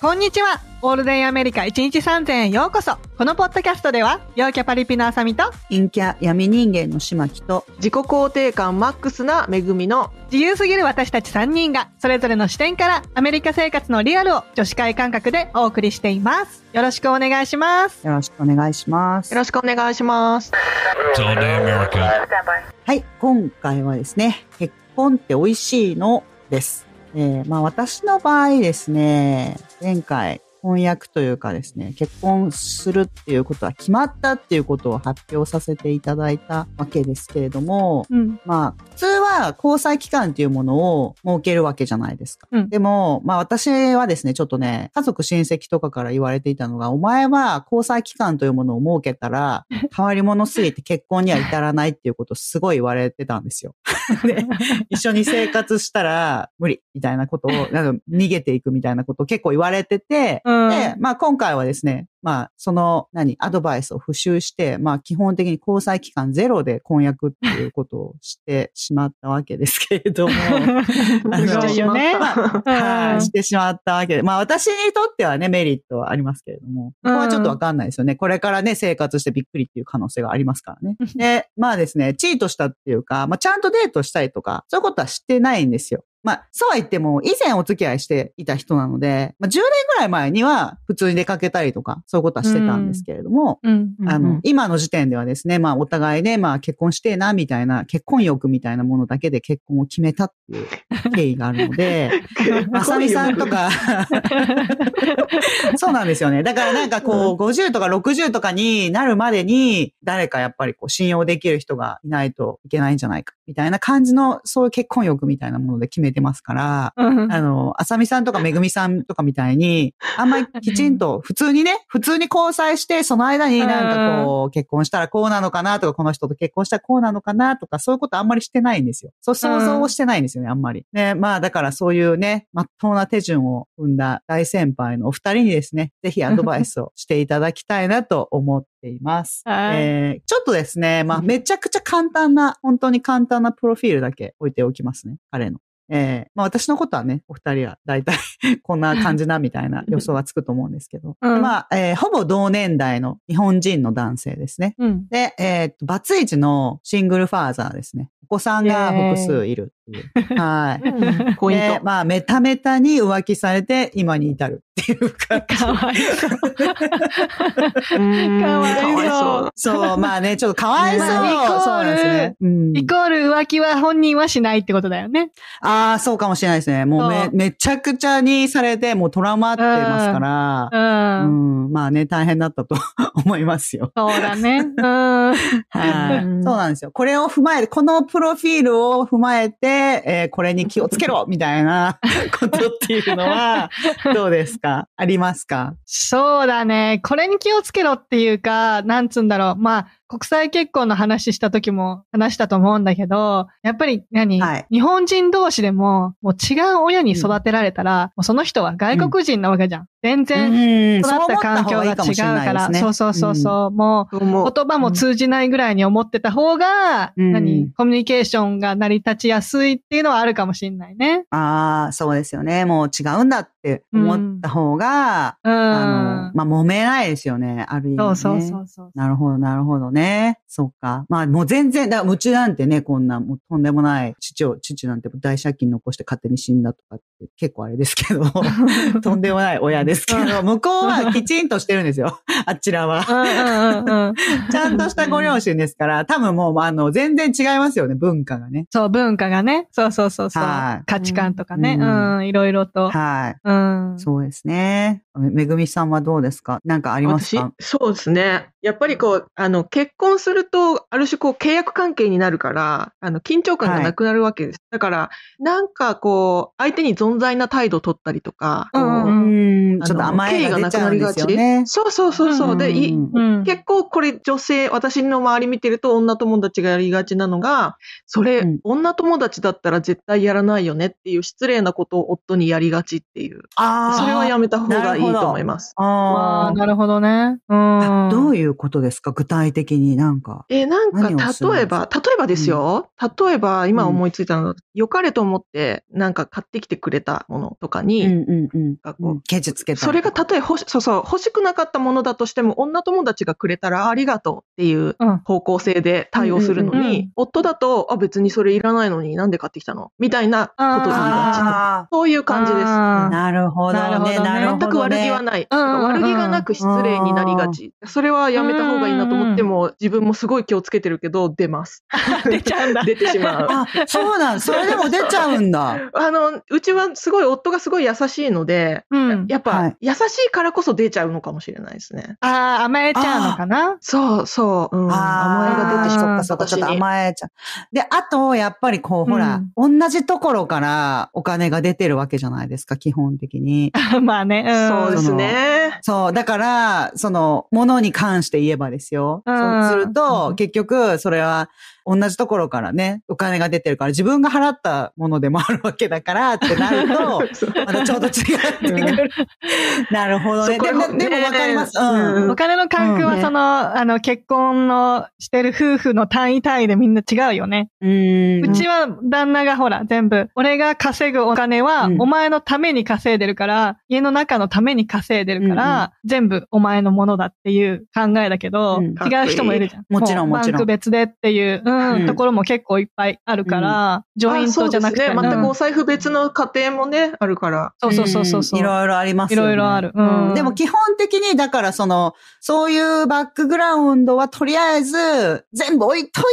こんにちは。オールデンアメリカ1日3000円ようこそ。このポッドキャストでは、陽キャパリピのあさみと、陰キャ闇人間の島木と自己肯定感マックスな恵みの自由すぎる私たち3人が、それぞれの視点から、アメリカ生活のリアルを女子会感覚でお送りしています。よろしくお願いします。よろしくお願いしますよろしくお願いします。はい今回はですね結婚って美味しいの？です、えーまあ私の場合ですね前回婚約というかですね、結婚するっていうことは決まったっていうことを発表させていただいたわけですけれども、うん。まあ、普通は交際期間っていうものを設けるわけじゃないですか。うんでも、まあ私はですね、ちょっとね、家族親戚とかから言われていたのが、お前は交際期間というものを設けたら、変わり者すぎて結婚には至らないっていうことをすごい言われてたんですよ。で、一緒に生活したら無理みたいなことを、なんか逃げていくみたいなことを結構言われてて、うんで、まあ今回はですね、まあその、何、アドバイスを復習して、まあ基本的に交際期間ゼロで婚約っていうことをしてしまったわけですけれども、すごいよね。はい、してしまったわけで。まあ私にとってはね、メリットはありますけれども、ここはちょっとわかんないですよね。これからね、生活してびっくりっていう可能性がありますからね。で、まあですね、チートしたっていうか、まあちゃんとデートしたりとか、そういうことはしてないんですよ。まあ、そうは言っても、以前お付き合いしていた人なので、まあ10年ぐらい前には普通に出かけたりとか、そういうことはしてたんですけれども、うん。あの今の時点ではですね、まあ、お互いね、まあ、結婚してえな、みたいな、結婚欲みたいなものだけで結婚を決めたっていう 経緯があるので、まさみさんとか、そうなんですよね。だからなんかこう、50とか60とかになるまでに、誰かやっぱりこう、信用できる人がいないといけないんじゃないか、みたいな感じの、そういう結婚欲みたいなもので決めてますから、うんあの、あさみさんとかめぐみさんとかみたいに、あんまりきちんと、普通にね、普通に交際して、その間になんかこう、結婚したらこうなのかなとか、この人と結婚したらこうなのかなとか、そういうことあんまりしてないんですよ。そう、想像をしてないんですよね、あんまり。ね、まあだからそういうね、まっとうな手順を踏んだ大先輩のお二人にですね、ぜひアドバイスをしていただきたいなと思っています。はいえーちょっとですね、まあめちゃくちゃ簡単な、本当に簡単なプロフィールだけ置いておきますね、彼の。えーまあ私のことはね、お二人は大体 こんな感じなみたいな予想がつくと思うんですけど。うんでまあ、えーほぼ同年代の日本人の男性ですね。うん。で、えーバツイチのシングルファーザーですね。お子さんが複数いるっていう。はい。ポイント。でまあ、メタメタに浮気されて今に至るっていう感じ。かわいそう。うんかわいそうそう。まあね、ちょっとかわいそう。まあイコールそうなんですね。うんイコール浮気は本人はしないってことだよね。ああ、そうかもしれないですね。もうめ、めちゃくちゃにされて、もうトラウマってますから、う。うんん、まあね、大変だったと 思いますよ。そうだね。うん。はい。うんそうなんですよ。これを踏まえて、このプロフィールを踏まえて、えーこれに気をつけろ みたいな ことっていうのは、どうですか？ありますか？そうだね。これに気をつけろっていうか、なんつうんだろう。まあ、国際結婚の話した時も話したと思うんだけど、やっぱり何、はい日本人同士でも、もう違う親に育てられたら、もうその人は外国人なわけじゃん。全然ん育った環境が違うから、そうそうそうそう。もう、言葉も通じないぐらいに思ってた方が、うん何コミュニケーションが成り立ちやすいっていうのはあるかもしれないね。ああ、そうですよね。もう違うんだって思った方が、うん。あの、まあ、揉めないですよね。ある意味、ね。そうそうそうそう。なるほど、なるほどね。そっか。まあもう全然、だからうちなんてね、こんなもうとんでもない父を、父なんて大借金残して勝手に死んだとか結構あれですけど、とんでもない親ですけど、向こうはきちんとしてるんですよ。あちらは。ちゃんとしたご両親ですから、多分もう、あの、全然違いますよね、文化がね。そう、文化がね。そうそうそう。価値観とかね。ううんん、いろいろと。はい。うん。そうですね。めめぐみさんはどうですか？なんかあります私か、そうですね。やっぱりこう、あの、結婚すると、ある種こう、契約関係になるから、あの、緊張感がなくなるわけです。だから、なんかこう、相手に存在な態度を取ったりとか、うんちょっと甘えが出ちゃうんですよね。そうそうそうそう。で、いうんうん。結構これ女性、私の周り見てると女友達がやりがちなのが、それ、うん女友達だったら絶対やらないよねっていう失礼なことを夫にやりがちっていう。あーそれはやめた方がいいいいと思います。あああ、なるほどね。うあ。ん。どういうことですか？具体的になんか。えーなんか、例えば、例えばですよ。例えば、今思いついたのは、良かれと思って、なんか買ってきてくれたものとかに、うんうんうんがこうケチつけたりそれがたとえ欲し、そうそう、欲しくなかったものだとしても、女友達がくれたらありがとうっていううん方向性で対応するのうんうんうんに、夫だと、あ、別にそれいらないのになんで買ってきたの？みたいなこと言いがち。あそういう感じです。あーあ、なるほどね。なるほどねなるほどね。全く悪気はない。うんうんうん悪気がなく失礼になりがち。それはやめた方がいいなと思っても、自分もすごい気をつけてるけど、出ます。出ちゃうんだ。出てしまう。あ、そうなん、それでも出ちゃうんだ。あの、うちはすごい夫がすごい優しいので、うん。やっぱ、はい優しいからこそ出ちゃうのかもしれないですね。ああ、甘えちゃうのかな？そうそう。うん、甘えが出てしまう。かそっか、ちょっと甘えちゃう。で、あと、やっぱりこう、ほら、同じところからお金が出てるわけじゃないですか、基本的に。まあね。んそうですね。そう、だから、その、ものに関して言えばですよ。うんそうするうと、ん結局、それは、同じところからね、お金が出てるから、自分が払ったものでもあるわけだから、ってなると、またちょっと違ってくる。なるほどね。でも、ねでもわかります。お金の関係うん。はその、あの、結婚のしてる夫婦の単位単位でみんな違うよね。うん。うちは旦那がほら、全部、俺が稼ぐお金は、うん。お前のために稼いでるから、家の中のために稼いでるから、全部お前のものだっていう考えだけど、うん。違う人もいるじゃん。もちろんうもちろん。バンク別でっていう、うんうんところも結構いっぱいあるから、ジョイントじゃなくて。あそうですね。全くうんお財布別の家庭もね、あるから。そうそうそうそうそう。んいろいろありますよね。いろいろあるうんでも基本的に、だからその、そういうバックグラウンドはとりあえず全部置いとい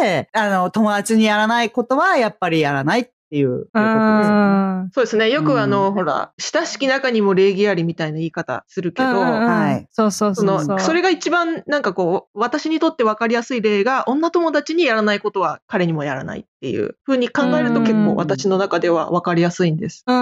て、あの、友達にやらないことはやっぱりやらないっていういうことですよね。うんそうですね。よくあの、うんほら、親しき中にも礼儀ありみたいな言い方するけど、うんうんうんはいそうそうそそうそう。の、それが一番なんかこう、私にとって分かりやすい例が、女友達にやらないことは彼にもやらないっていう風に考えると結構私の中では分かりやすいんです。うー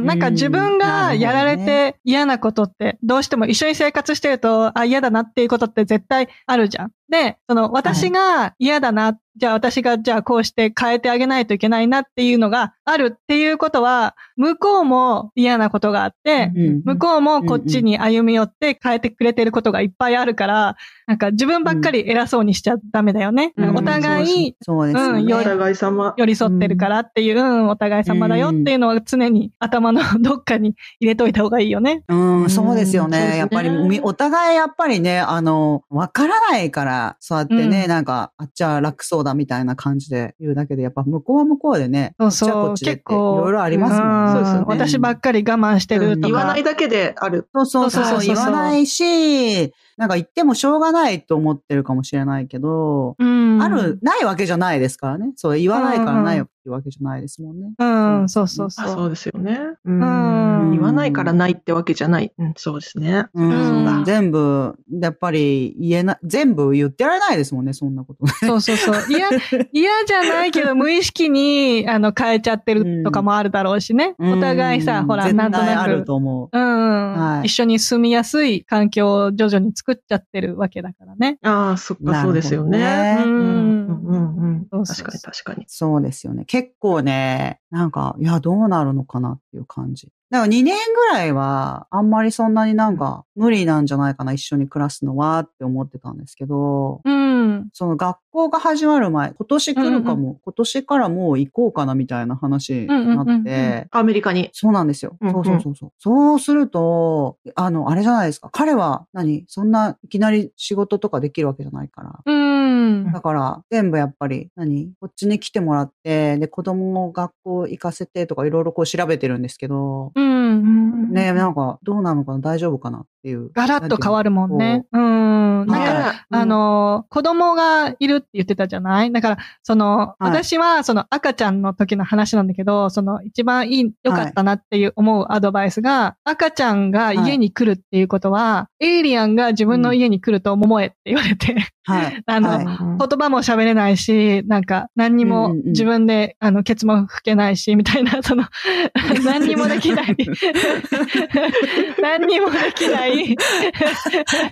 ん、なんか自分がやられて嫌なことって、どうしても一緒に生活してると、あ、嫌だなっていうことって絶対あるじゃん。で、その私が嫌だな、じゃあ私がじゃあこうして変えてあげないといけないなっていうのがあるっていうことは、向こうも嫌なことがあって、うん向こうもこっちに歩み寄って変えてくれてることがいっぱいあるから、なんか自分ばっかり偉そうにしちゃダメだよね。うんお互いそうです。うんよお互い様。寄り添ってるからっていう、うん、お互い様だよっていうのは常に頭のどっかに入れといた方がいいよね。うん、そうですよね。やっぱりみ、お互いやっぱりね、あの、わからないから、そうやってね、うんなんか、あっちは楽そうだみたいな感じで言うだけで、やっぱ向こうは向こうでね、そうそうこっちはこっちでって結構いろいろありますもんね。そうですよね私ばっかり我慢してるとか。言わないだけである。そうそうそうそう言わないし、なんか言ってもしょうがないと思ってるかもしれないけど、うん。ある、ないわけじゃないですからね。そう言わないからないうんわけじゃないですもんね。うん、そうそうあそう。そうですよね。ううんん。言わないからないってわけじゃない。うん、そうですね。うん全部、やっぱり言えな、全部言ってられないですもんね、そんなこと。そうそうそう。いや、嫌じゃないけど、無意識に、あの、変えちゃってるとかもあるだろうしね。お互いさ、うんほら、絶なんとな対あるく。と思う。うん、うんはい一緒に住みやすい環境を徐々に作っちゃってるわけだからね。ああ、そっか、そうですよね。ねううんん、うん、うん。確かに、確かに。そうですよね。結構ね、なんか、いや、どうなるのかなっていう感じ。だから2年ぐらいは、あんまりそんなになんか、無理なんじゃないかな、一緒に暮らすのはって思ってたんですけど、うん。その学校が始まる前、今年来るかも、今年からもう行こうかなみたいな話になって、うんうんうんうんアメリカに？そうなんですよ。うんうんそうそうそうそう。そうすると、あの、あれじゃないですか。彼は何？そんないきなり仕事とかできるわけじゃないから。うん。だから、全部やっぱり、何？こっちに来てもらって、で、子供を学校行かせてとかいろいろこう調べてるんですけど、うん。ねなんか、どうなのかな？大丈夫かな？っていう。ガラッと変わるもんね。うん。なんはいか、あの、子供がいるって言ってたじゃない？だから、その、はい私は、その赤ちゃんの時の話なんだけど、その、一番いい、良かったなっていう思うアドバイスが、赤ちゃんが家に来るっていうことは、エイリアンが自分の家に来ると思えって言われて、はい。あのはい言葉も喋れないし、なんか何にもうんうんうん自分で、あの、ケツも吹けないし、みたいな、その、何にもできない。何にもできない。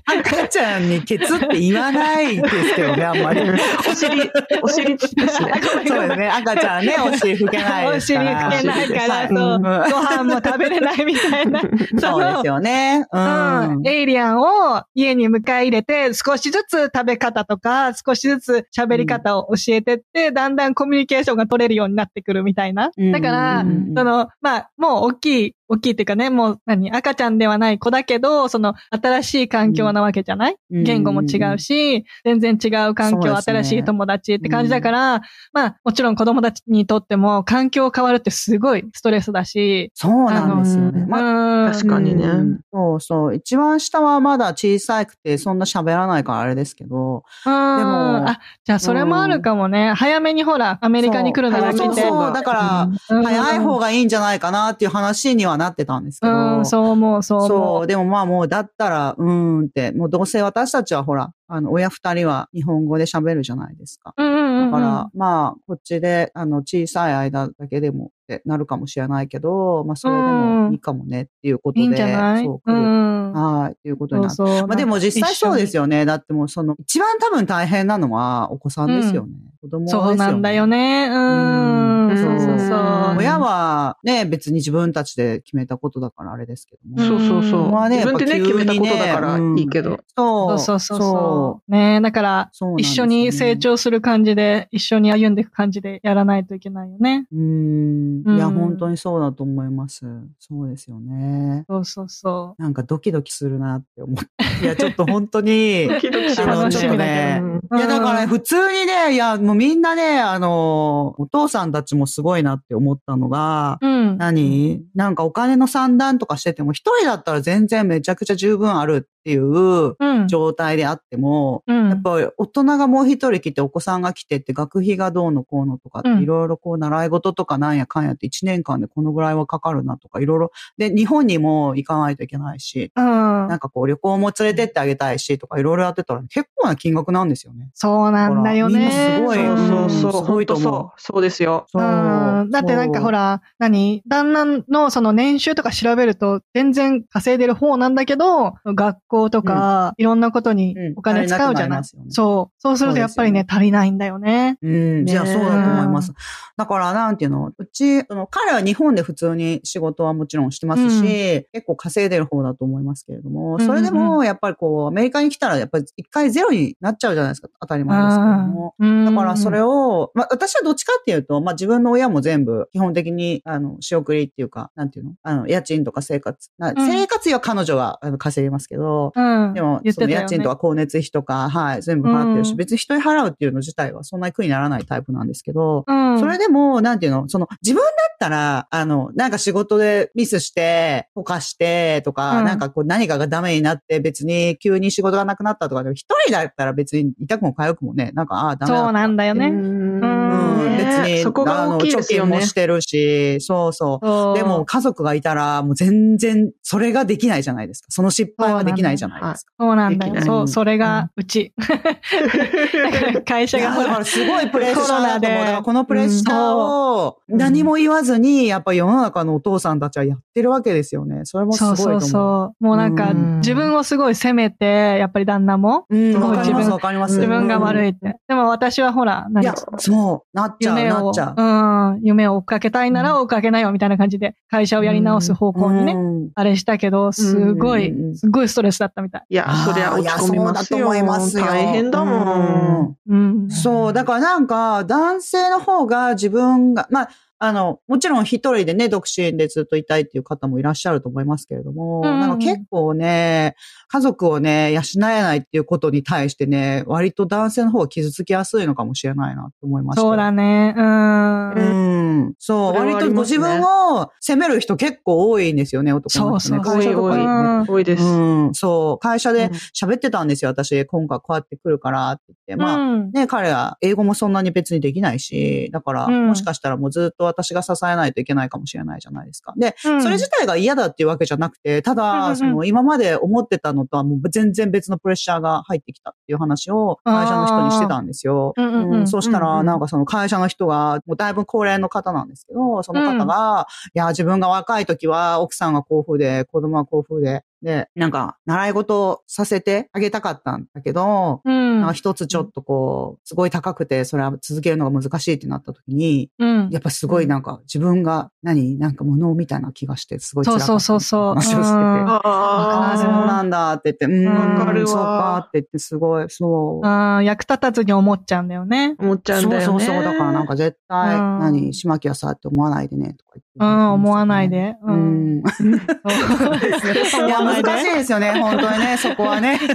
赤ちゃんにケツって言わないですけどね、あんまり。お尻、お尻ですね。そうですね。赤ちゃんね、お尻拭けないお尻ですから。拭けないから、はいそう、んご飯も食べれないみたいな。そうですよね。ううんん。エイリアンを家に迎え入れて、少しずつ食べ方とか、少しずつ喋り方を教えてって、だんだんコミュニケーションが取れるようになってくるみたいな。だから、うんうんうんその、まあ、もう大きい、大きいっていうかね、もう何、赤ちゃんではない子だけど、その、新しい環境なわけじゃない、うん言語も違うし、全然違う環境、ね新しい友達って感じだから、まあ、もちろん子供たちにとっても、環境変わるってすごいストレスだし、そうなんですよね。まあ確かにねうんそうそう。一番下はまだ小さくて、そんな喋らないからあれですけど。うん。でもあ、じゃあそれもあるかもね。早めにほら、アメリカに来るなら来て。そうそうそう。だから、うん早い方がいいんじゃないかなっていう話にはなってたんですけど。うん、そう思う、そう思う。そう。でもまあもう、だったら、うーんって、もうどうせ私たちはほら、あの、親二人は日本語で喋るじゃないですか。うんうんうんうん。だから、まあ、こっちで、あの、小さい間だけでもってなるかもしれないけど、まあ、それでもいいかもねっていうことで、いいんそう、う来る。ん。はい、っていうことになって。そうそう。まあでも実際そうですよ。よね。だってもうその、一番多分大変なのはお子さんですよね。子供ですよね。そうなんだよね。うん。うんそうそうそう。親はね、別に自分たちで決めたことだからあれですけども。そうそうそう。まあね自分でね決めたことだからいいけど。そうそうそうそう。ねだから、一緒に成長する感じで、一緒に歩んでいく感じでやらないといけないよね。うーん。うんいや、本当にそうだと思います。そうですよね。そうそうそなんかドキドキするなって思って。いや、ちょっと本当に、ドキドキしますちょっとね、うんう。いや、だからね、普通にね、いや、もうみんなね、あの、お父さんたちもすごいなって思ったのが、うん。何？なんかお金の算段とかしてても、一人だったら全然めちゃくちゃ十分あるっていううん。状態であっても、うん。やっぱり大人がもう一人来てお子さんが来てって学費がどうのこうのとかってうんいろいろこう習い事とかなんやかんやって1年間でこのぐらいはかかるなとかいろいろ。で、日本にも行かないといけないし、うんなんかこう旅行も連れてってあげたいしとかいろいろやってたら結構な金額なんですよね。そうなんだよね。みんなすごいそうそうそう。すごいと思うそう。そうですよ。そううんだってなんかほ、ら、何？旦那のその年収とか調べると全然稼いでる方なんだけど、学校とかいろんなことにうんお金使うじゃない、りますよねそう。そうするとやっぱりね、足りないんだよね。そううん、じゃあねそうだと思います。だからなんていうの、うち、その彼は日本で普通に仕事はもちろんしてますし、うん結構稼いでる方だと思いますけれども、うんうんうんそれでもやっぱりこう、アメリカに来たらやっぱり一回ゼロになっちゃうじゃないですか。当たり前ですけれども。うんだからそれを、を、まあ私はどっちかっていうと、まあ自分の親も全部基本的に、あの、仕送りっていうか、なんていうの？あの、家賃とか生活。な生活費は彼女があの稼ぎますけど、うん、でも、ね。その家賃とか光熱費とか、はい、全部払ってるし、うん。別に人に払うっていうの自体はそんなに苦にならないタイプなんですけど、うん、それでも、なんていうの、その、自分だったら、あの、なんか仕事でミスして、ほかしてとか、うん。なんかこう何かがダメになって別に急に仕事がなくなったとかでも、一人だったら別に痛くも痒くもね、なんか、ああ、ダメだそうなんだよね。うん。うん、別に、そこが大きいですよね。あの貯金もしてるし、そう。そう。でも、家族がいたら、もう全然、それができないじゃないですか。その失敗はできないじゃないですか。そうなんだよ。そう、それがうち。だから会社がほらだから、すごいプレッシャーだと思う。コロナでだからこのプレッシャーを何も言わずに、やっぱ世の中のお父さんたちはやってるわけですよね。それもすごそういと思う。そうそう。もうなんかうん、自分をすごい責めて、やっぱり旦那も、うん、わかります、自分わかります。自分が悪いい。って。でも私はほら、何いや、そう、なっちゃう、夢をなっちゃ、う。うん、夢を追っかけたいなら追っかけなよみたいな感じで会社をやり直す方向にね、うんあれしたけど、すごいうん、すごいストレスだったみたい。いや、そりゃ落ち込みますよ。いやそうだと思いますよ大変だもん。うん。そう、だからなんか、男性の方が自分が、まあ、あの、もちろん一人でね、独身でずっといたいっていう方もいらっしゃると思いますけれども、うんうんなんか結構ね、家族をね、養えないっていうことに対してね、割と男性の方が傷つきやすいのかもしれないなって思いました。そうだね。うん。うん。そう、割とご自分を責める人結構多いんですよね、男の人ね。そう会社とかに多いです。うん、そう。会社でうん。喋ってたんですよ、私。今回こうやって来るからって言って。まあ、うん。ね、彼は英語もそんなに別にできないし、だから、うん。もしかしたらもうずっと私が支えないといけないかもしれないじゃないですか。で、うん。それ自体が嫌だっていうわけじゃなくて、ただ、んその、今まで思ってたのとはもう全然別のプレッシャーが入ってきたっていう話を会社の人にしてたんですよ。うん。そしたら、なんかその会社の人が、もうだいぶ高齢の方なんですけど、その方が、いや、自分が若い時は奥さんがこういう風で、子供はこういう風で、で、なんか、習い事をさせてあげたかったんだけど、うん。一つちょっとこう、すごい高くて、それは続けるのが難しいってなった時に、うん。やっぱすごいなんか自分が何？なんか無能みたいな気がして、すごい辛かったそうそうそうそう話をしてああ、あそうなんだって言って、うん、わかるわそうかって言って、すごい、そう。あー役立たずに思っちゃうんだよね。思っちゃうんだよね。そうそうそう。だからなんか絶対、うん何、島木はさって思わないでね、とか言って。うん、思わない。で。う。ん。そういや、難しいですよね、本当にね、そこはね。う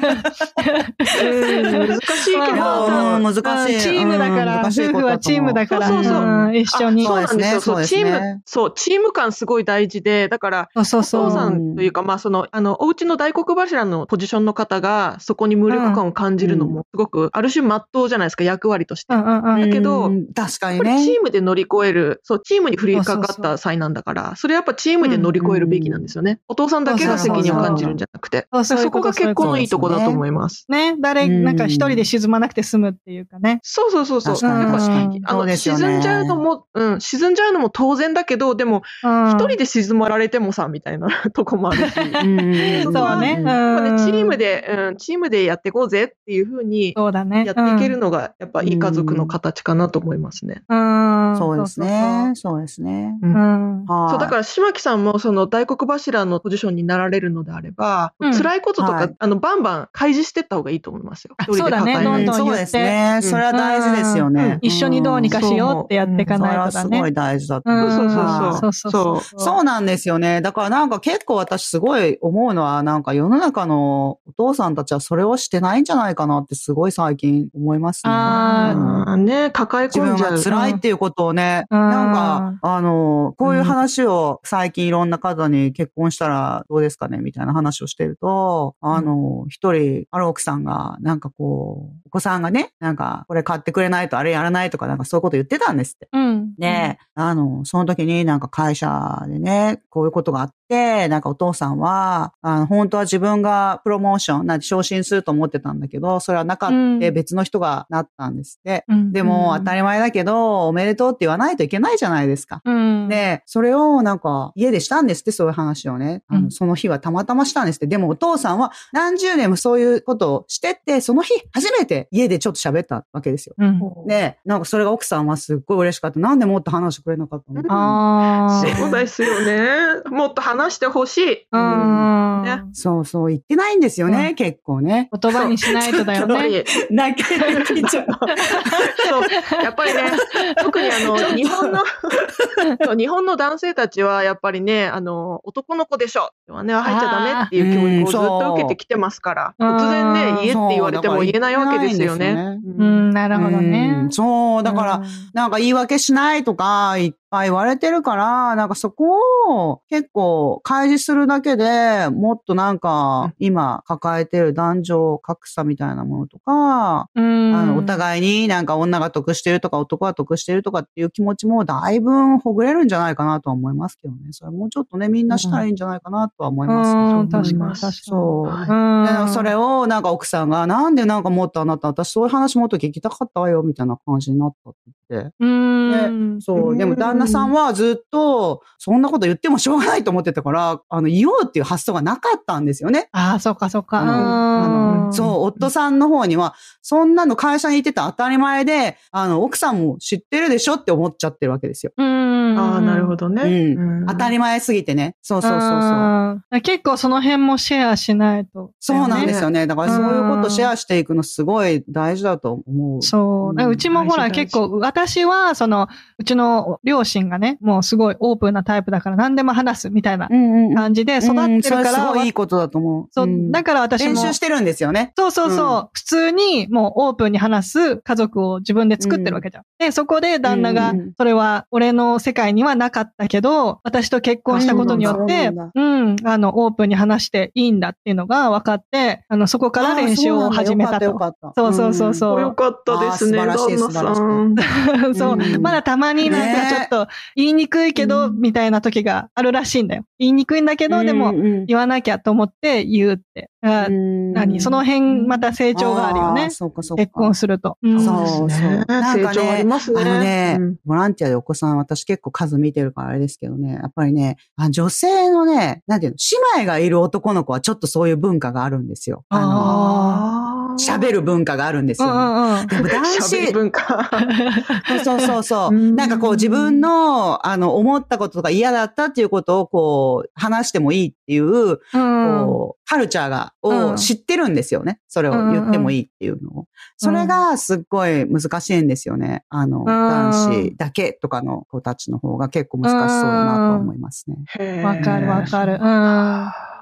ん難しいけど、うん難しいうんチームだから、夫婦はチームだから、そうそうそうん一緒に。そうなんですよ。チーム、そう、チーム感すごい大事で、だから、そうそうおそう。父さんというか、まあ、その、あの、お家の大黒柱のポジションの方が、そこに無力感を感じるのも、すごく、ある種、真っ当じゃないですか、役割として。うんうんうん。だけどうん確かにやっぱりチね。ームで乗り越える、そう、チームに降りかかった災難だから、それやっぱチームで乗り越えるべきなんですよね。お父さんだけが責任を感じるんじゃなくて。そうそうそこが結婚のいいとこだと思います。ね、誰、うんなんか一人で沈まなくて済むっていうかね。そうそうそうそう。やっぱ。あの、ね沈んじゃうのも、うん、沈んじゃうのも当然だけど、でも、うん。一人で沈まられてもさ、みたいなとこもあるし。うんそうね。うん。やっぱね、チームで、うん、チームでやっていこうぜっていうふうにそうだね。やっていけるのが、やっぱいい家族の形かなと思いますね。うん。うん。そうですね。そうですね。そうそはい。そう、だから、島木さんも、その、大黒柱のポジションになられるのであれば、うん辛いこととか、はいあの、バンバン開示してった方がいいと思いますよ。あ一人で抱えないそうだねどんどんそうですね。それは大事ですよね。一緒にどうにかしようってやっていかないとだね。はすごい大事だとうん思う。そうそうはいそうそうそうそう。そうなんですよね。だからなんか結構私すごい思うのは、なんか世の中のお父さんたちはそれをしてないんじゃないかなってすごい最近思いますね。あーうんうんね、抱え自分込んじゃう。が辛いっていうことをね、うんなんか、あの、こういう話を最近いろんな方に結婚したらどうですかねみたいな話をしてると、あの、一人、ある奥さんが、なんかこう、お子さんがね、なんか、これ買ってくれないとあれやらないとか、なんかそういうこと言ってたんですって。うん。で、あの、その時になんか会社でね、こういうことがあって、なんかお父さんは、あの、本当は自分がプロモーション、なんて昇進すると思ってたんだけど、それはなかった、うん別の人がなったんですって。うんでも、当たり前だけど、おめでとうって言わないといけないじゃないですか。うん。で、それをなんか家でしたんですって、そういう話をね。あのうんその日はたまたましたんですって。でもお父さんは何十年もそういうことをしてって、その日初めて家でちょっと喋ったわけですよ。うん。で、なんかそれが奥さんはすっごい嬉しかった。なんでもっと話してくれなかったのああ。そうですよね。もっと話してほしい。うん。ね。そうそう、言ってないんですよね、うん。結構ね。言葉にしないとだよね。泣ける聞いちゃう。そう、やっぱりね、特にあの、日本の、日本の男性たちは、やっぱりね、あの、男の子でしょではね、入っちゃダメっていう教育をずっと受けてきてますから、うん。突然ね、家って言われても言えないわけですよね。ううん。ん、なるほどね。うん。そう、だから、なんか言い訳しないとか、ぱい言われてるから、なんかそこを結構開示するだけでもっとなんか今抱えてる男女格差みたいなものとか、うん、あのお互いになんか女が得してるとか男が得してるとかっていう気持ちもだいぶほぐれるんじゃないかなとは思いますけどね。それもうちょっとね、みんなしたらいいんじゃないかなとは思います、うん、そう確かに確かに。そう。はいそれをなんか奥さんが、なんでなんかもっとあなた、私そういう話もっと聞きたかったわよ、みたいな感じになったってて。うん。そうう。んでも旦那さんはずっと、そんなこと言ってもしょうがないと思ってたから、あの、言おうっていう発想がなかったんですよね。ああ、そうかそうか。あのあのそう、夫さんの方には、そんなの会社に行ってた当たり前で、あの、奥さんも知ってるでしょって思っちゃってるわけですよ。うん。ああ、なるほど。どね。うん当たり前すぎてね。そうそうそうそう。結構その辺もシェアしないと。そうなんですよね。ね。だからそういうことシェアしていくのすごい大事だと思う。そう。うちもほら結構、私は、その、うちの両親がね、もうすごいオープンなタイプだから何でも話すみたいなうんうん。感じで育ってるうんそれから、すごいいいことだと思う。そう、んだから私も。練習してるんですよね。そうそうそう、う普通にもうオープンに話す家族を自分で作ってるわけじゃん。で、そこで旦那がうんうん、それは俺の世界にはなかったけど、私と結婚したことによってうなんだ、うん、あの、オープンに話していいんだっていうのが分かって、あの、そこから練習を始めたと。そうそうそうそうよかったですね、あー素晴らしい旦那さん。そう、うんまだたまになんかちょっと言いにくいけど、うんみたいな時があるらしいんだよ。言いにくいんだけど、でもうん言わなきゃと思って言うって。何？その辺また成長があるよね。そうかそうか。結婚すると。うんそうそう。ねなんか成長ありますねあのね、うんボランティアでお子さん、私結構数見てるからあれですけどね、やっぱりね、あ女性のね、なんていうの、姉妹がいる男の子はちょっとそういう文化があるんですよ。あの、あー喋る文化があるんですうよ、ね。でも男子、文化。そうそうそうなんかこう自分の、あの、思ったこととか嫌だったっていうことをこう、話してもいいっていう、うんこう、カルチャーが、うんを知ってるんですよね。それを言ってもいいっていうのを。それがすっごい難しいんですよね。あの、男子だけとかの子たちの方が結構難しそうだなとは思いますね。わかるわかる。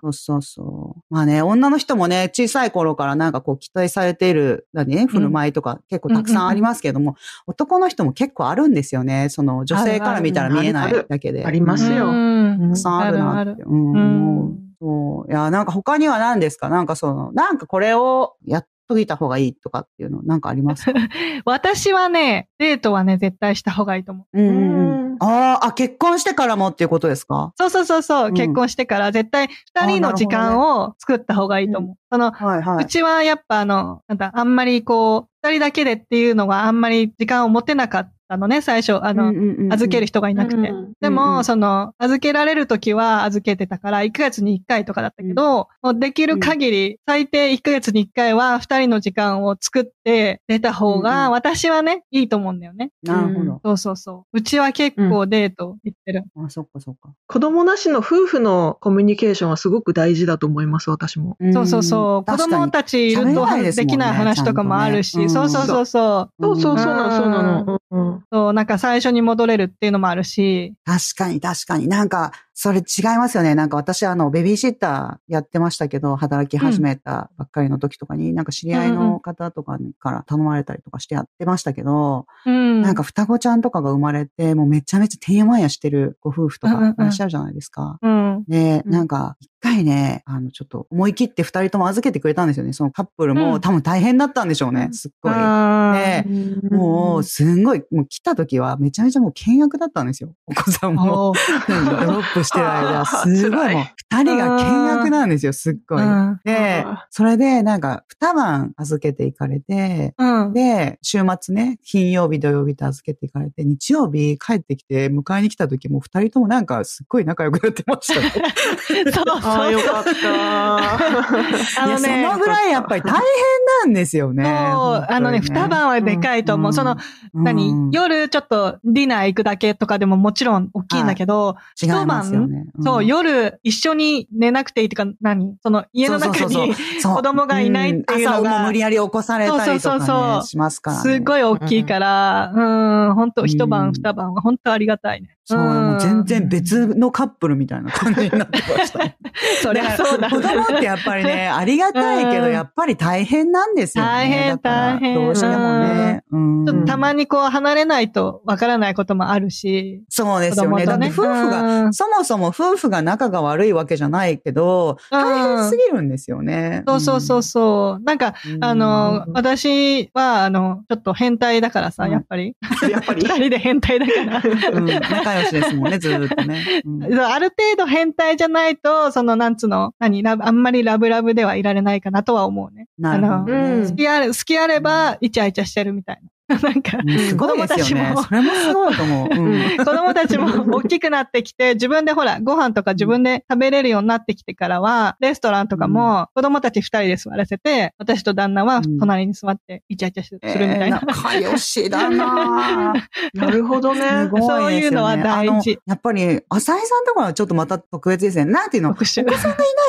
うん。そうそうそう。まあね、女の人もね、小さい頃からなんかこう期待されている、何？ね、振る舞いとか結構たくさんありますけども、男の人も結構あるんですよね。その女性から見たら見えないだけで。ありますよ。うんたくさんあるなって。うん。いや、なんか他には何ですか？なんかその、なんかこれをやっといた方がいいとかっていうの、なんかありますか？私はね、デートはね、絶対した方がいいと思う。うん。うん。あーあ、結婚してからもっていうことですか？そうそうそうそう、うん。結婚してから絶対二人の時間を作った方がいいと思う。その、はいはうちはやっぱあの、なんだ、あんまりこう、二人だけでっていうのがあんまり時間を持てなかったのね、最初。あの、預ける人がいなくて。うんでうんうも、んその、預けられるときは預けてたから、1ヶ月に1回とかだったけど、もうできる限り、最低1ヶ月に1回は2人の時間を作って出た方うんが、うん私はね、いいと思うんだよね。なるほど。そうそうそう。うちは結構デート行ってる。あ、そっかそっか。子供なしの夫婦のコミュニケーションはすごく大事だと思います、私も。そうそうそう。子供たちいるとできない話とかもあるし、ちゃんとねそうそうそうそう。そうそう、そうなの、そうなうんの。うんうんそう、なんか最初に戻れるっていうのもあるし、確かに確かに。なんか、それ違いますよね。なんか私あの、ベビーシッターやってましたけど、働き始めたばっかりの時とかに、なんか知り合いの方とかから頼まれたりとかしてやってましたけど、うん。なんか双子ちゃんとかが生まれて、もうめちゃめちゃてんやわんやしてるご夫婦とうんうんうんかいらっしゃるじゃないですか。うん。で、うんなんか、一回ね、あの、ちょっと思い切って二人とも預けてくれたんですよね。そのカップルも、うん多分大変だったんでしょうね。すっごい。あーねもう、すんごい、もう来た時はめちゃめちゃもう険悪だったんですよ。お子さんも。してる間、すごいもう、二人が険悪なんですよ、すっごい。うんであ、それで、なんか、二晩預けていかれて、うん。で、週末ね、金曜日、土曜日と預けていかれて、日曜日帰ってきて、迎えに来た時も二人ともなんか、すっごい仲良くなってましたね。そうああ、そうよかった。あのねいや、そのぐらいやっぱり大変なんですよね。そう、あのね、二晩はでかいと思う。その、何、うん夜ちょっとディナー行くだけとかでももちろん大きいんだけど、違いよね。ん。そう、夜一緒に寝なくていいっていうか、何？その家の中に子供がいないっていうのが。ん。朝も無理やり起こされたりとそうそうそうそう。かね、しますからね。すごい大きいから、うん、本当一晩うん。二晩は本当ありがたいね。そう、もう全然別のカップルみたいな感じになってましたね。そりゃそうだ子供ってやっぱりね、ありがたいけど、うんやっぱり大変なんですよね。大変大変どうしてもね。うんちょっとたまにこう離れないとわからないこともあるし。そうですよね。だって夫婦が、うんそもそも夫婦が仲が悪いわけじゃないけど、大変すぎるんですよね。そうそうそうそう。なんか、うんあのう、ん私は、あの、ちょっと変態だからさ、うんやっぱり。やっぱり？二。人で変態だから。良しですもんね、ずーっとね。うん ある程度変態じゃないと、その、なんつうの、何、ラブあんまりラブラブではいられないかなとは思うね。なるほどうねん好きあれ、好きあれば、イチャイチャしてるみたいな。なんか、うんすごいですよね子供たちも。それもすごいと思う。うん子供たちも大きくなってきて、自分でほら、ご飯とか自分で食べれるようになってきてからは、レストランとかも子供たち二人で座らせて、私と旦那は隣に座ってイチャイチャするみたいな。えー仲良しだなぁ なるほどね。すごいですよね。そういうのは大事やっぱり、浅井さんとかはちょっとまた特別ですね。なんていうの？お子さんがいない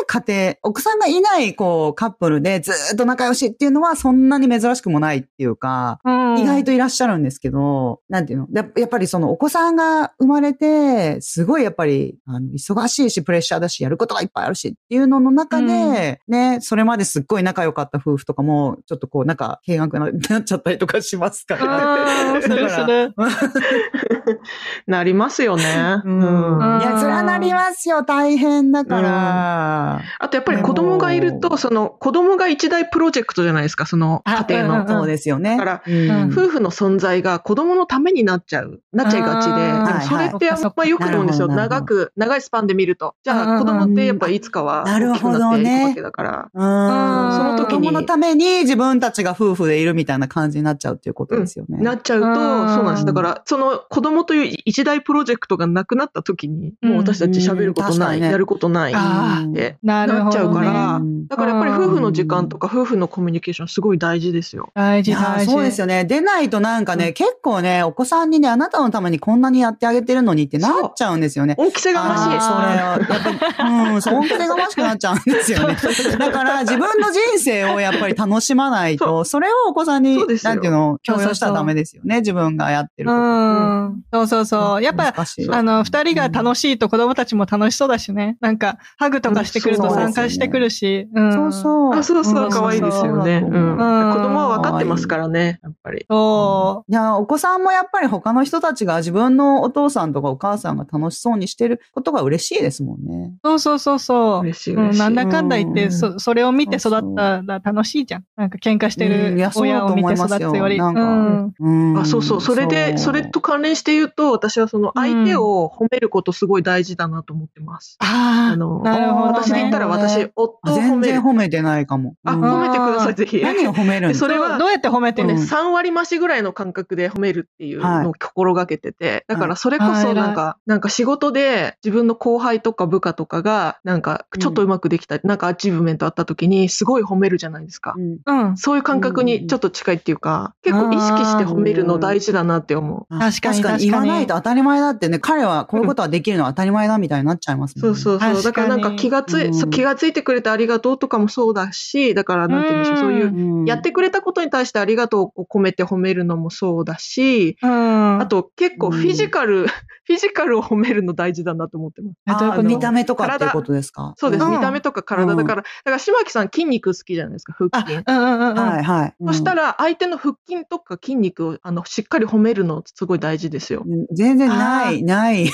家庭、奥さんがいない、こう、カップルでずーっと仲良しっていうのはそんなに珍しくもないっていうか、うん意外といらっしゃるんですけど、なんていうの？ややっぱりそのお子さんが生まれて、すごいやっぱり、あの、忙しいし、プレッシャーだし、やることがいっぱいあるしっていうのの中で、ね、それまですっごい仲良かった夫婦とかも、ちょっとこう、なんか、険悪ななっちゃったりとかしますから。うんするする。なりますよね。うん。うんいや、それはなりますよ。大変だから。あとやっぱり子供がいると、その子供が一大プロジェクトじゃないですか、そのあ家庭の。うんうんそうですよね。だからうん夫婦の存在が子供のためになっちゃう、なっちゃいがちで、それってあんま良くないんですよ。長く、長いスパンで見ると。じゃあ子供ってやっぱいつかはなる大きくほどなっていわけだから。うん。その時に子供のために自分たちが夫婦でいるみたいな感じになっちゃうっていうことですよね。なっちゃうと、うんそうなんです。だから、その子供という一大プロジェクトがなくなった時に、もう私たち喋ることない、やることないってなっちゃうからうんだからやっぱり夫婦の時間とか夫婦のコミュニケーションすごい大事ですよ。大事大事。そうですよね。出ないとなんかね、うん結構ね、お子さんにね、あなたのためにこんなにやってあげてるのにってなっちゃうんですよね。恩着せがましい。それは、やっぱり、うん、そう、本当にがましくなっちゃうんですよね。だから、自分の人生をやっぱり楽しまないと、それをお子さんに、なんていうの、強要したらダメですよね。自分がやってるうこと。ん。そうそうそう。やっぱ、あの、二人が楽しいと子供たちも楽しそうだしね。なんか、ハグとかしてくると参加してくるし。うん。そうそう。あ、そうそう、可愛いですよね。うん子供は分かってますからね、やっぱり。そいや、お子さんもやっぱり他の人たちが自分のお父さんとかお母さんが楽しそうにしてることが嬉しいですもんね。う。そうそうそうそう。嬉しいうん、嬉しい。なんだかんだ言って、うんそ、それを見て育ったら楽しいじゃん。なんか喧嘩してる親を見て育つより。うん。うんあそうそう。それで、それと関連して言うと、私はその相手を褒めることすごい大事だなと思ってます。ああ、あの、なるほど、ね。私で言ったら私、夫を褒める。全然褒めてないかも。あ、うん褒めてください、ぜひ。何を褒めるんですかでそれはどうやって褒めてるね、うん3割増しぐらいの感覚で褒めるっていうはい。のを心がけてて、だからそれこはい。そなんか、なんか仕事で自分の後輩とか部下とかが、なんかちょっとうまくできた、なんかアチーブメントあった時にすごい褒めるじゃないですか。うん。うん。そういう感覚にちょっと近いっていうか、結構意識して褒めるの大事だなって思う。あ確かに確かに。言わないと当たり前だってね、彼はこういうことはできるのは当たり前だみたいになっちゃいますもんね。そうそうそう。だからなんか気がつい、気がついてくれてありがとうとかもそうだし、だからなんて言うんでしょう、そういう、うんやってくれたことに対してありがとうを込めて褒めるのもそうだし、うん。あと結構フィジカル、フィジカルを褒めるの大事だなと思ってます。えどういうこと？あ見た目とかっていうことですか？そうです、うん見た目とか体だから。だから、島木さん筋肉好きじゃないですか、腹筋。うんうんうんうん。はいはい。そしたら、ら、相手の腹筋とか筋肉を、あの、しっかり褒めるのすごい大事ですよ。うん全然ない、ない。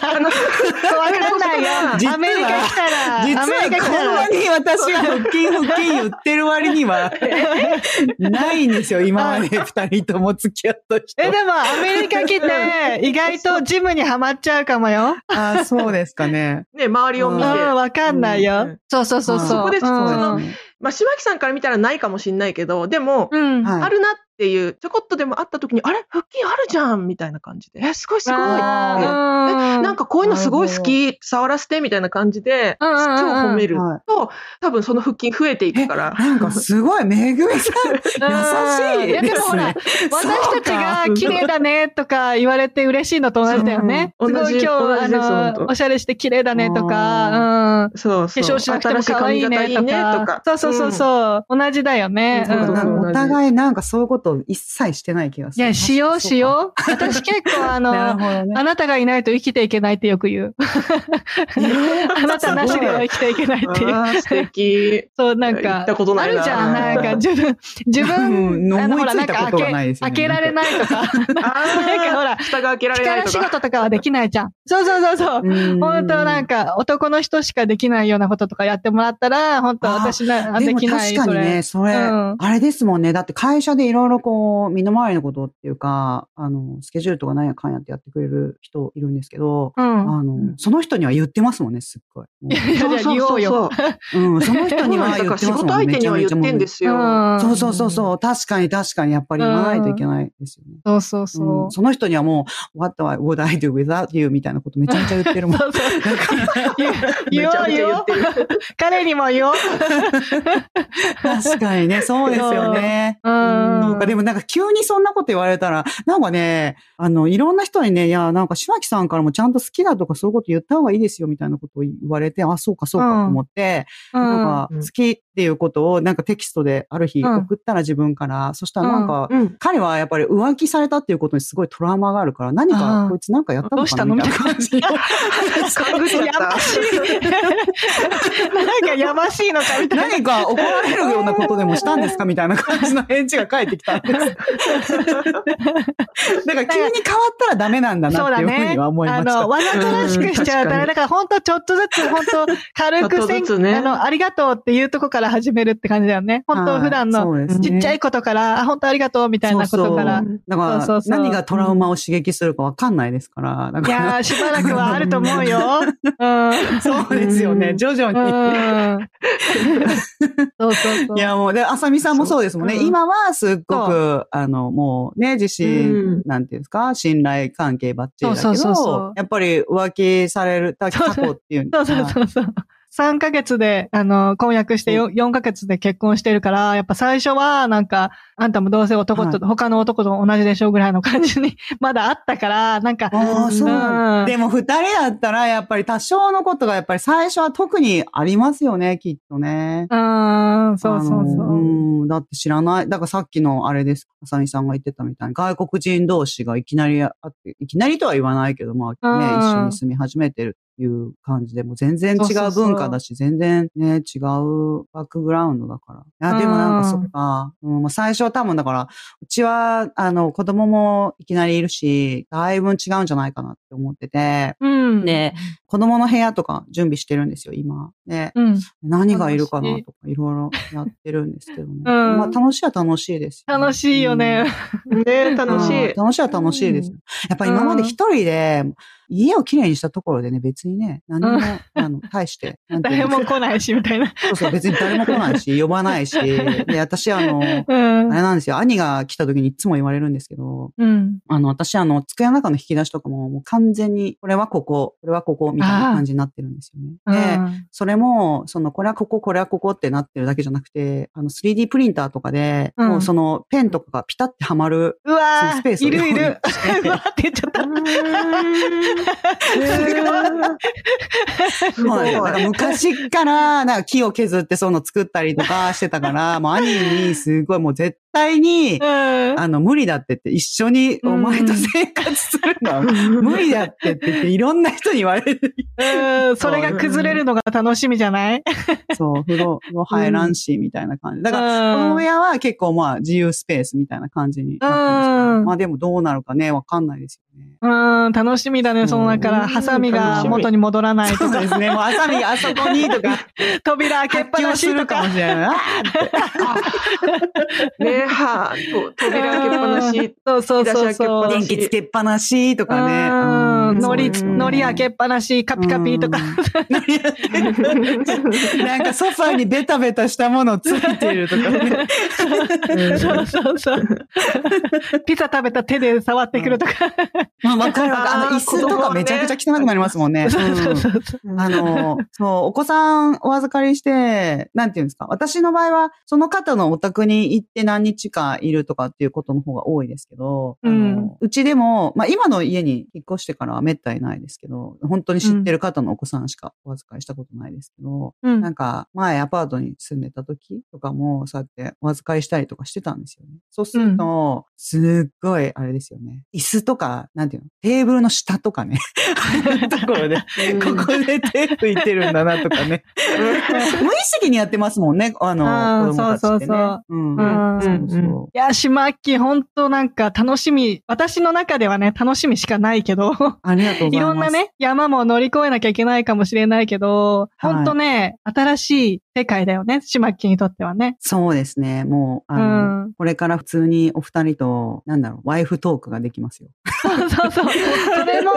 あの、わかんないよ。実はアメリカ来たら、実はこんなに私が腹筋腹筋言ってる割には、ないんですよ、今まで二人とも付き合った人。え、でもアメリカ来て、意外とジムにはまっちゃうかもよ。あそうですかね。ね、周りをうん、見て。わかんないようん。そうそうそうそう。そこですうんそのねまあ、島木さんから見たらないかもしれないけど、でも、あるなっていう、ちょこっとでもあった時に、あれ？腹筋あるじゃんみたいな感じで。え、すごいすごい。あーえなんかこういうのすごい好き、触らせてみたいな感じで、うんうんうんうん超褒めるはいと、多分その腹筋増えていくから。なんかすごい、めぐみさん、優しいいやでもほらね。私たちが綺麗だねとか言われて嬉しいのと同じだよね。すごい同じ今日、あの、当おしゃれして綺麗だねとか、うん。そうそう。化粧しなくても可愛いねとか。そうそうそうそう。同じだよね。お互いなんかそういうことを一切してない気がする。いや、しようしよう。私結構あの、ね。あなたがいないと生きていけないってよく言う。あなたなしでは生きていけないっていう。素敵。そう、なんか行っ、たことないなあるじゃん、なんか自分、自分、うんあの、ほら、ないんか開け、開けられないとか、なんか ほら蓋が開けられない力仕とか。事とかはできないじゃん。そうそうそうそう。本当なんか男の人しかできないようなこととかやってもらったら、本当あ私な、できない。確かにね、それ、うんあれですもんね。だって会社でいろいろこう、身の回りのことっていうか、あの、スケジュールとか何やかんやってやってくれる人いるんですけど。うん。あの、その人には言ってますもんね、すっごい。いやいや、じゃあ言おうよ。そう。うん、その人には言ってますもん事相手には言ってんですよ。うんそうそうそうそう。確かに確かに、やっぱり言わないといけないですよね。そうそうそううん。その人にはもう、what would I do without you みたいなことめちゃめちゃ言ってるもん。そうそう。言言おうめちゃめちゃ言よってる。彼にも言おう。確かにね、そうですよね。うんかでもなんか急にそんなこと言われたら、なんかね、あの、いろんな人にね、いや、なんか島木さんからもちゃんと好きだとかそういうこと言った方がいいですよみたいなことを言われて、あ、そうかそうかと思って、なんかうん好きっていうことをなんかテキストである日うん送ったら自分から、そしたらなんか、うん。彼はやっぱり浮気されたっていうことにすごいトラウマがあるから、何かこいつなんかやったのかなみたいな感じ。やまた。しい。なんかやましいのかみたいな。何か怒られるようなことでもしたんですかみたいな感じの返事が返ってきた んです。だから急に変わったらダメなんだそうだなっていうふうね。には思いました。あの、わざとらしくしちゃうかにだから本当ちょっとずつ、本当軽くせん、ねあの、ありがとうっていうとこからから始めるって感じだよね。本当普段のちっちゃいことから、あ、本当ありがとうみたいなことから。そうそうだから、そうそうそう何がトラウマを刺激するかわかんないですから。だいからやー、しばらくはあると思うよ。うん。そうですよね。うん徐々に。うん。そうそうそう。いや、もう、で、あさみさんもそうですもんね。うん今はすっごく、あの、もうね、自信、うんなんていうんですか、信頼関係ばっちりだけど、そうそうそうそうやっぱり浮気される、た過去っていうんそうですか。そうそうそう。3ヶ月で、あの、婚約してよ 4, ヶ月で結婚してるから、やっぱ最初は、なんか、あんたもどうせ男と、は他の男と同じでしょうぐらいの感じに、まだあったから、なんか、ああ、そううんでも二人だったら、やっぱり多少のことがやっぱり最初は特にありますよね、きっとね。うーん、そうそうそあのう。ん、だって知らない。だからさっきのあれです。あさみさんが言ってたみたいに、外国人同士がいきなり会って、いきなりとは言わないけど、まあね、うん一緒に住み始めてるいう感じで、もう全然違う文化だし、全然ね、違うバックグラウンドだから。いや、でもなんかうんそっか、うんまあ、最初は多分だから、うちは、あの、子供もいきなりいるし、だいぶ違うんじゃないかなって思ってて、うん。で、子供の部屋とか準備してるんですよ、今。で、うん。何がいるかなとかいろいろやってるんですけどね。んまあ楽しいは楽しいですよね、楽しいよね。ね楽しい。うん楽しいは楽しいですよ。やっぱ今まで一人で、家をきれいにしたところでね、別にね、何も、うんあの、対して、誰も来ないし、みたいな。そうそう、別に誰も来ないし、呼ばないし、で、私あの、うんあ。れなんですよ、兄が来た時にいつも言われるんですけど、うん。あの、私あの、机の中の引き出しとかも、もう完全に、これはここ、これはここ、みたいな感じになってるんですよね。で、それも、その、これはここ、これはここってなってるだけじゃなくて、あの、3D プリンターとかで、うんもうその、ペンとかがピタってはまる、うわスペースをーいるいる。うわーって言っちゃった。そうなん。から昔から、なんか木を削ってそういうの作ったりとかしてたから、もう兄にすごいもう絶対に、うん。あの、無理だってって、一緒にお前と生活するのは 無理だってって言って、いろんな人に言われて、うん。それが崩れるのが楽しみじゃない？そう、風呂、風呂入らんし、みたいな感じ。だから、この親は結構まあ自由スペースみたいな感じになってますまあでもどうなるかね、わかんないですよね。うん、楽しみだね。その中から、うんハサミが元に戻らないとか、そうですね。もう、あさみがあそこにとか、扉開けっぱなしとかかも。しれない。あーってねはと扉開けっぱなし。そうそうそうそう。電気つけっぱなしとかね。うん。のり、のり開けっぱなし、カピカピとか。うんなんかソファーにベタベタしたものついてるとかね。そうそうそう。ピザ食べた手で触ってくるとか。まあわかるわかる。あの、椅子とかめちゃくちゃ汚くなりますもんね。そうそううんそうそう。あの、そう、お子さんお預かりして、なんていうんですか。私の場合は、その方のお宅に行って何日かいるとかっていうことの方が多いですけど、うんうちでも、まあ今の家に引っ越してからはめったにないですけど、本当に知ってる方のお子さんしかお預かりしたことないですけど、うんなんか、前アパートに住んでた時とかも、そうやってお預かりしたりとかしてたんですよね。そうすると、すっごい、あれですよね。椅子とか、なんていうの、テーブルの下とかね。ところで、ここで手拭いてるんだなとかね。無意識にやってますもんね、あの、あー子供たちってね。そうそうそううん。うんそうそう。いや、島木、ほんとなんか楽しみ、私の中ではね、楽しみしかないけど、ありがとうございます。いろんなね、山も乗り越えなきゃいけないかもしれないけど、はい。ほんとね、新しい世界だよね、島木にとってはね。そうですね。もう、あうの、ん。これから普通にお二人と、なんだろう、ワイフトークができますよ。そうそうそう。それも、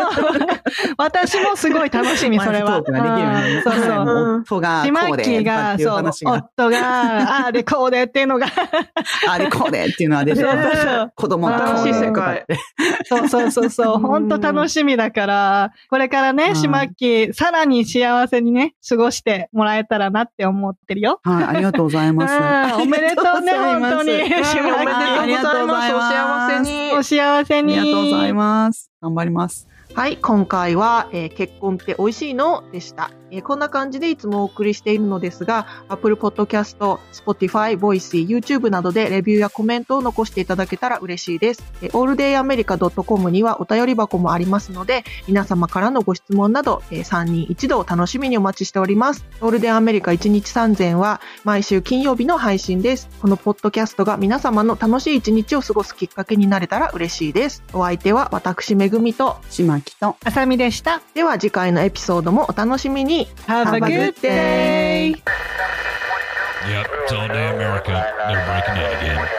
私もすごい楽しみ、それは。ワイフトークができるよそうそう。夫が島木が、そう、夫が、ああでこうでっていうのが、あれこうでっていうのは出てそうそうそう子供がこうで新しい世界そうそうそうそう、うんほんと楽しみだから、これからね、はい島木、さらに幸せにね、過ごしてもらえたらなって思ってるよ。はい、ありがとうございます。うんおめでとうねありがございます本当にうんおめでとうございます。ありがとうございますお幸せに。お幸せあに。りがとうございます。頑張ります。はい、今回は、えー結婚って美味しいの？でした、えーこんな感じでいつもお送りしているのですが、Apple Podcast、Spotify、Voicy、YouTube などでレビューやコメントを残していただけたら嬉しいです。えー alldayamerica.com にはお便り箱もありますので、皆様からのご質問など、えー3人一度楽しみにお待ちしております。オールデンアメリカ1日3000は毎週金曜日の配信です。このポッドキャストが皆様の楽しい一日を過ごすきっかけになれたら嬉しいです。お相手は私めぐみと、島木と。あさみでした。では次回のエピソードもお楽しみに。Have a good day! Yep. It's all day America. They're breaking in again.